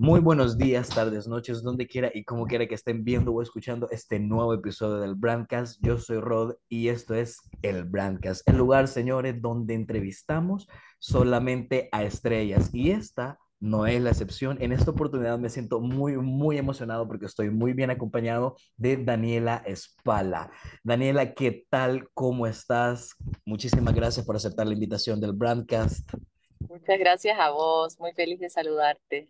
Muy buenos días, tardes, noches, donde quiera y como quiera que estén viendo o escuchando este nuevo episodio del Brandcast. Yo soy Rod y esto es el Brandcast, el lugar, señores, donde entrevistamos solamente a estrellas. Y esta no es la excepción. En esta oportunidad me siento muy, muy emocionado porque estoy muy bien acompañado de Daniela Espala. Daniela, ¿qué tal? ¿Cómo estás? Muchísimas gracias por aceptar la invitación del Brandcast. Muchas gracias a vos, muy feliz de saludarte.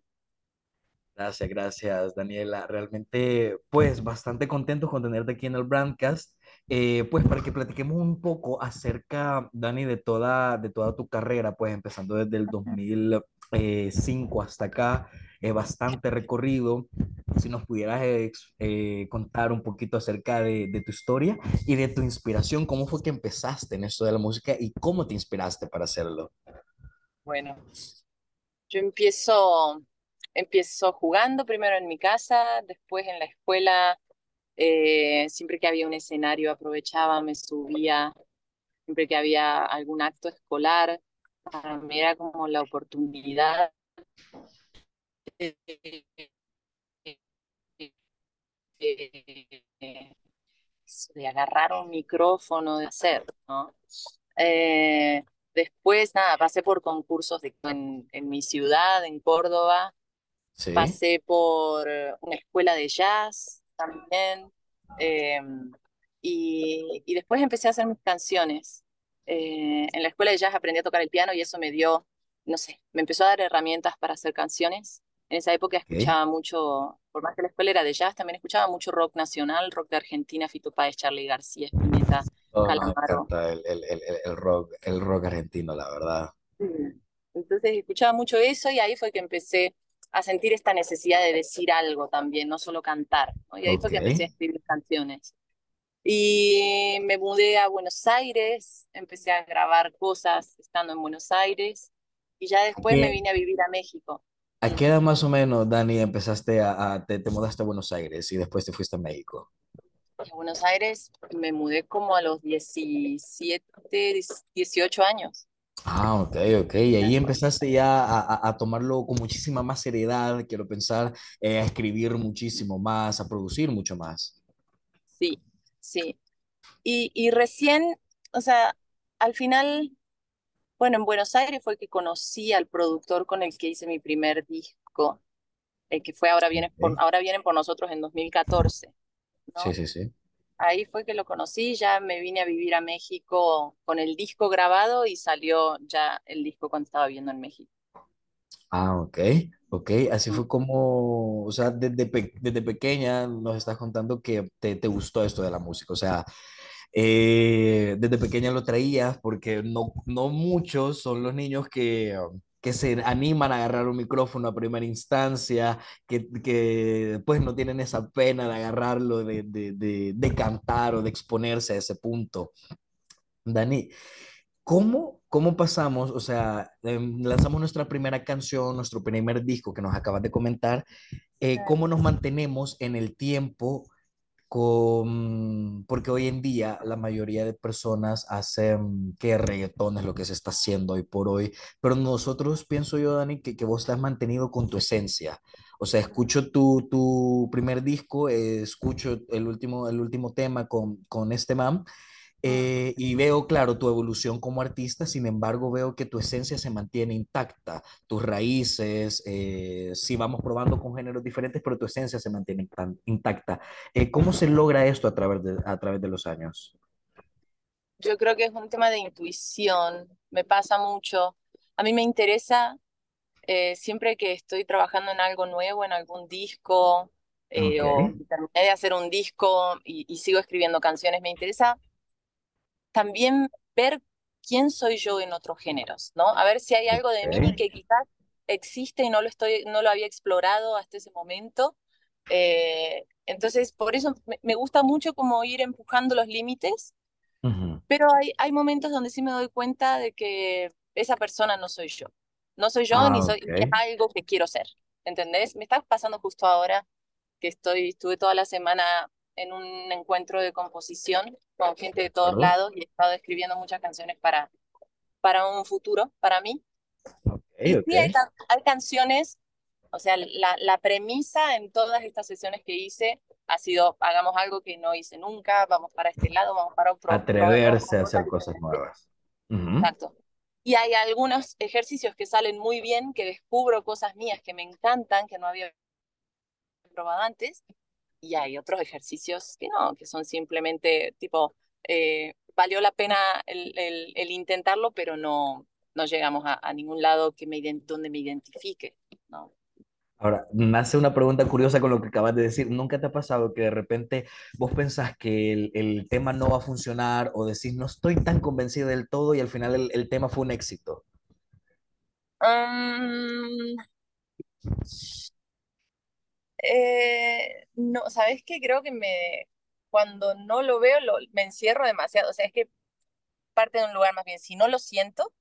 Gracias, gracias, Daniela. Realmente, pues, bastante contento con tenerte aquí en el Brandcast. Eh, pues para que platiquemos un poco acerca, Dani, de toda, de toda tu carrera, pues empezando desde el 2005 hasta acá, es bastante recorrido. Si nos pudieras eh, contar un poquito acerca de, de, tu historia y de tu inspiración, cómo fue que empezaste en esto de la música y cómo te inspiraste para hacerlo. Bueno, yo empiezo Empiezo jugando primero en mi casa, después en la escuela, eh, siempre que había un escenario aprovechaba, me subía, siempre que había algún acto escolar, para mí era como la oportunidad de, agarrar un micrófono, de hacer, ¿no? Eh, después, nada, pasé por concursos en, en mi ciudad, en Córdoba, Pasé por una escuela de jazz también. Em, y, y, después empecé a hacer mis canciones. Eh, en la escuela de jazz aprendí a tocar el piano y eso me dio, no sé, me empezó a dar herramientas para hacer canciones. En esa época escuchaba mucho, por más que la escuela era de jazz, también escuchaba mucho rock nacional, rock de Argentina, Fito Páez, Charlie García, Spinetta, oh, Me encanta el, el, el, el, rock, el rock argentino, la verdad. Entonces escuchaba mucho eso y ahí fue que empecé a sentir esta necesidad de decir algo también, no solo cantar. Y ahí fue que empecé a escribir canciones. Y me mudé a Buenos Aires, empecé a grabar cosas estando en Buenos Aires y ya después me vine a vivir a México. ¿A qué edad más o menos, Dani, empezaste a, te, te, mudaste a Buenos Aires y después te fuiste a México? A Buenos Aires me mudé como a los 17, 18 años. Ah, ok, ok. Y ahí empezaste ya a, a, tomarlo con muchísima más seriedad, quiero pensar, eh, a escribir muchísimo más, a producir mucho más. Sí, sí. Y, y recién, o sea, al final, bueno, en Buenos Aires fue que conocí al productor con el que hice mi primer disco, el que fue Ahora, viene por, Ahora vienen por nosotros en 2014. Sí, sí, sí ahí fue que lo conocí, ya me vine a vivir a México con el disco grabado y salió ya el disco cuando estaba viviendo en México. Ah, ok, ok, así fue como, o sea, desde, desde pequeña nos estás contando que te, te gustó esto de la música, o sea, eh, desde pequeña lo traías porque no, no muchos son los niños que que se animan a agarrar un micrófono a primera instancia, que, que pues no tienen esa pena de agarrarlo, de, de, de, cantar o de exponerse a ese punto. Dani, ¿cómo, cómo pasamos? O sea, em, lanzamos nuestra primera canción, nuestro primer disco que nos acabas de comentar, eh, ¿cómo nos mantenemos en el tiempo? Porque hoy en día la mayoría de personas hacen que reggaetón es lo que se está haciendo hoy por hoy, pero nosotros pienso yo, Dani, que, que vos estás mantenido con tu esencia. O sea, escucho tu, tu primer disco, escucho el último, el último tema con, con este man eh, y veo, claro, tu evolución como artista, sin embargo, veo que tu esencia se mantiene intacta, tus raíces, eh, sí vamos probando con géneros diferentes, pero tu esencia se mantiene intacta. Eh, ¿Cómo se logra esto a través, de, a través de los años? Yo creo que es un tema de intuición, me pasa mucho. A mí me interesa siempre que estoy trabajando en algo nuevo, en algún disco, okay. o terminé de hacer un disco y, y sigo escribiendo canciones, me interesa también ver quién soy yo en otros géneros, ¿no? A ver si hay algo de mí que quizás existe y no lo, estoy, no lo había explorado hasta ese momento. Eh, entonces, por eso me, gusta mucho como ir empujando los límites, pero hay, hay momentos donde sí me doy cuenta de que esa persona no soy yo. No soy yo ah, ni soy es algo que quiero ser, ¿entendés? Me está pasando justo ahora que estoy, estuve toda la semana en un encuentro de composición con gente de todos lados y he estado escribiendo muchas canciones para, para un futuro, para mí. Okay, hay, hay, canciones O sea, la, la premisa en todas estas sesiones que hice ha sido, hagamos algo que no hice nunca, vamos para este lado, vamos para otro. Atreverse a hacer cosas nuevas. Exacto. Y hay algunos ejercicios que salen muy bien, que descubro cosas mías que me encantan, que no había probado antes, y hay otros ejercicios que no, que son simplemente tipo, eh, valió la pena el, el, intentarlo, pero no, no llegamos a, a ningún lado que me, donde me identifique, ¿no? Ahora, me hace una pregunta curiosa con lo que acabas de decir. ¿Nunca te ha pasado que de repente vos pensás que el, el tema no va a funcionar o decís no estoy tan convencido del todo y al final el, el tema fue un éxito? Um, eh, no, ¿sabes qué? Creo que me, cuando no lo veo, lo, me encierro demasiado. O sea, es que parte de un lugar más bien, si no lo siento,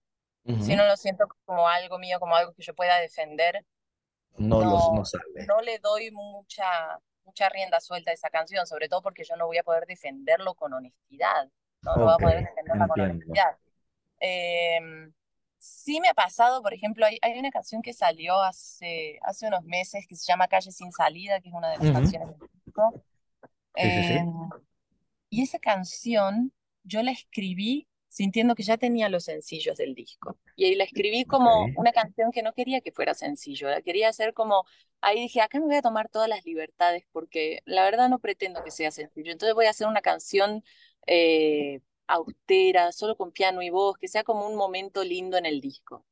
si no lo siento como algo mío, como algo que yo pueda defender, no, no, no le doy mucha, mucha rienda suelta a esa canción, sobre todo porque yo no voy a poder defenderlo con honestidad. No, no voy a poder defenderla con honestidad. Em, sí me ha pasado, por ejemplo, hay, hay, una canción que salió hace, hace unos meses que se llama Calle sin salida, que es una de las canciones del disco. Sí, sí, sí. Em, y esa canción yo la escribí sintiendo que ya tenía los sencillos del disco. Y ahí la escribí como una canción que no quería que fuera sencillo, la quería hacer como, ahí dije, acá me voy a tomar todas las libertades porque la verdad no pretendo que sea sencillo. Entonces voy a hacer una canción eh, austera, solo con piano y voz, que sea como un momento lindo en el disco.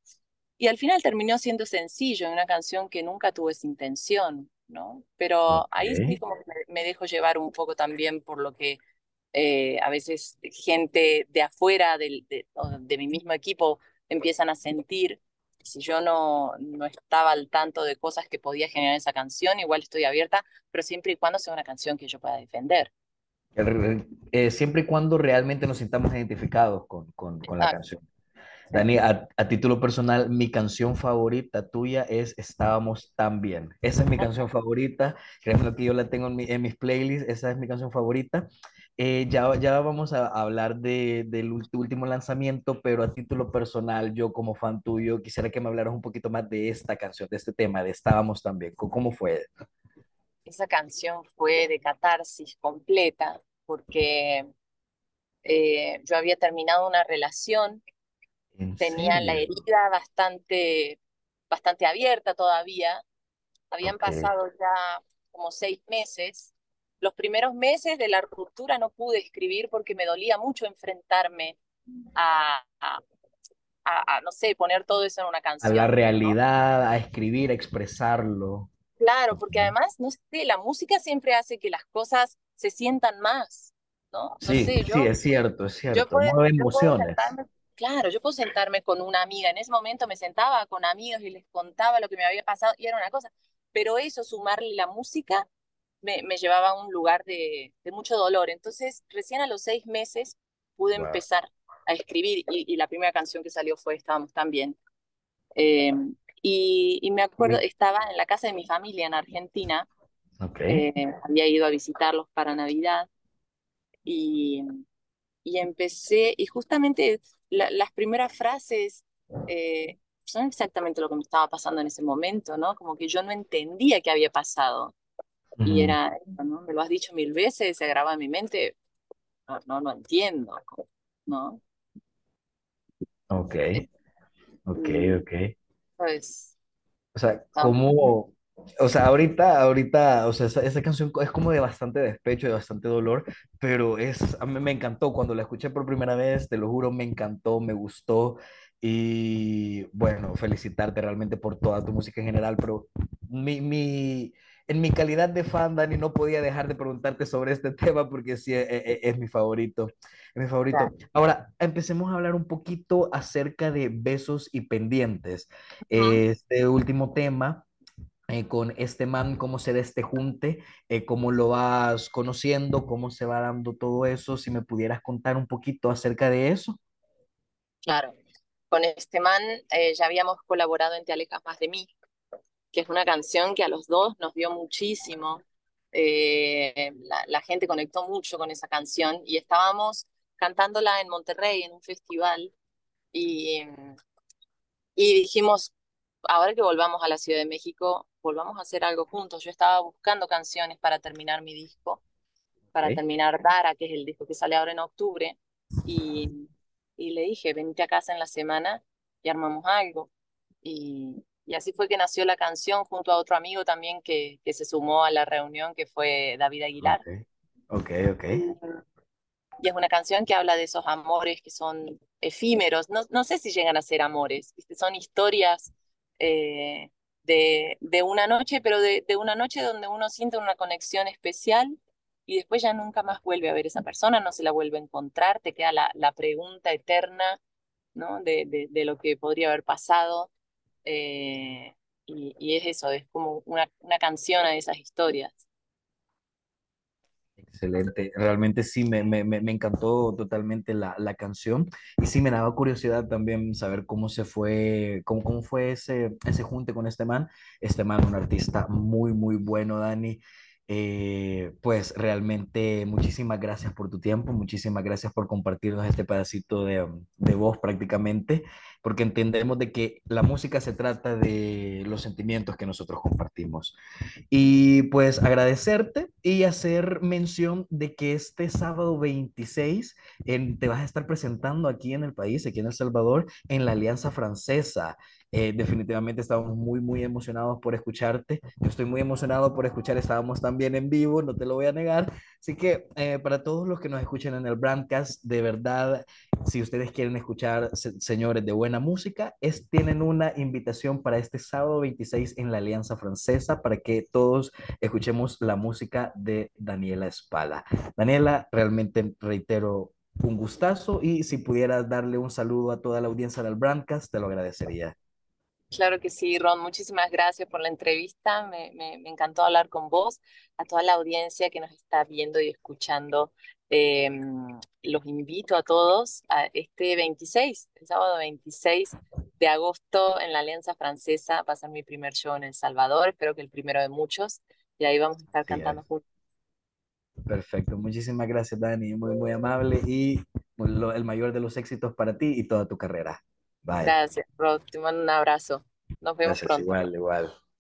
Y al final terminó siendo sencillo, en una canción que nunca tuve esa intención, ¿no? Pero ahí sí como me, me dejo llevar un poco también por lo que eh, a veces gente de afuera de, de, mi mismo equipo empiezan a sentir. Si yo no, no estaba al tanto de cosas que podía generar esa canción, igual estoy abierta, pero siempre y cuando sea una canción que yo pueda defender. Eh, siempre y cuando realmente nos sintamos identificados con, con, con la canción. Dani, a, a, título personal, mi canción favorita tuya es Estábamos tan bien. Esa es mi canción favorita. Créeme que yo la tengo en, mi, en mis playlists. Esa es mi canción favorita. Eh, ya, ya vamos a hablar de, del último lanzamiento, pero a título personal, yo como fan tuyo, quisiera que me hablaras un poquito más de esta canción, de este tema, de Estábamos también. ¿Cómo fue? Esa canción fue de catarsis completa, porque eh, yo había terminado una relación, tenía la herida bastante, bastante abierta todavía, habían pasado ya como seis meses los primeros meses de la ruptura no pude escribir porque me dolía mucho enfrentarme a, a, no sé, poner todo eso en una canción. A la realidad, a escribir, a expresarlo. Claro, porque además, no sé, la música siempre hace que las cosas se sientan más, ¿no? sí, sí, es cierto, es cierto. Yo puedo, emociones. claro, yo puedo sentarme con una amiga. En ese momento me sentaba con amigos y les contaba lo que me había pasado y era una cosa. Pero eso, sumarle la música, me, llevaba a un lugar de, mucho dolor. Entonces, recién a los seis meses pude empezar a escribir y, la primera canción que salió fue Estábamos tan bien. Em, y, me acuerdo, estaba en la casa de mi familia en Argentina. Okay. Eh, había ido a visitarlos para Navidad y, y empecé, y justamente las primeras frases eh, son exactamente lo que me estaba pasando en ese momento, ¿no? Como que yo no entendía qué había pasado. Y era, ¿no? Me lo has dicho mil veces, se graba en mi mente, no, no, no entiendo, ¿no? Ok, ok, ok. Pues... O sea, como, o sea, ahorita, ahorita, o sea, esa, esa, canción es como de bastante despecho, de bastante dolor, pero es, a mí me encantó. Cuando la escuché por primera vez, te lo juro, me encantó, me gustó. Y bueno, felicitarte realmente por toda tu música en general, pero mi, mi, en mi calidad de fan, Dani, no podía dejar de preguntarte sobre este tema porque sí, es, e, es, mi favorito. Es mi favorito. Ahora, empecemos a hablar un poquito acerca de besos y pendientes. Este último tema, eh, con este man, cómo se da este junte, eh, cómo lo vas conociendo, cómo se va dando todo eso, si me pudieras contar un poquito acerca de eso. Claro, con este man eh, ya habíamos colaborado en Te Alejas Más de Mí, que es una canción que a los dos nos dio muchísimo. Eh, la, gente conectó mucho con esa canción y estábamos cantándola en Monterrey en un festival y, y dijimos, ahora que volvamos a la Ciudad de México, volvamos a hacer algo juntos. Yo estaba buscando canciones para terminar mi disco, para terminar Dara, que es el disco que sale ahora en octubre, y, y le dije, vente a casa en la semana y armamos algo. Y, y así fue que nació la canción junto a otro amigo también que, que se sumó a la reunión, que fue David Aguilar. ok, ok, ok. Y es una canción que habla de esos amores que son efímeros. No, no sé si llegan a ser amores, son historias eh, de, de una noche, pero de, de una noche donde uno siente una conexión especial y después ya nunca más vuelve a ver a esa persona, no se la vuelve a encontrar, te queda la, la pregunta eterna, ¿no? de, de lo que podría haber pasado. Eh, y, y es eso, es como una, una canción a esas historias. Excelente, realmente sí, me, me, me encantó totalmente la, la canción y sí me daba curiosidad también saber cómo se fue, cómo, cómo fue ese, ese junte con este man. Este man, un artista muy, muy bueno, Dani. Eh, pues realmente muchísimas gracias por tu tiempo, muchísimas gracias por compartirnos este pedacito de, de voz prácticamente, porque entendemos de que la música se trata de los sentimientos que nosotros compartimos. Y pues agradecerte y hacer mención de que este sábado 26 en- te vas a estar presentando aquí en el país, aquí en El Salvador, en la Alianza Francesa. Eh, definitivamente estamos muy, muy emocionados por escucharte. Yo estoy muy emocionado por escuchar, estábamos también en vivo, no te lo voy a negar. Así que eh, para todos los que nos escuchen en el Brandcast, de verdad, si ustedes quieren escuchar, se- señores, de buena música, es, tienen una invitación para este sábado 26 en la Alianza Francesa para que todos escuchemos la música de Daniela Espada. Daniela, realmente reitero un gustazo y si pudieras darle un saludo a toda la audiencia del Brandcast, te lo agradecería. Claro que sí, Ron, muchísimas gracias por la entrevista. Me encantó hablar con vos, a toda la audiencia que nos está viendo y escuchando. Eh, los invito a todos a este 26, el sábado 26 de agosto en la Alianza Francesa. Va a ser mi primer show en El Salvador, espero que el primero de muchos. Y ahí vamos a estar Así cantando es. juntos. Perfecto. Muchísimas gracias, Dani. Muy, muy amable y pues, lo- el mayor de los éxitos para ti y toda tu carrera. Bye. Gracias, Ron. Te mando un abrazo. Nos vemos Gracias, pronto. igual, igual.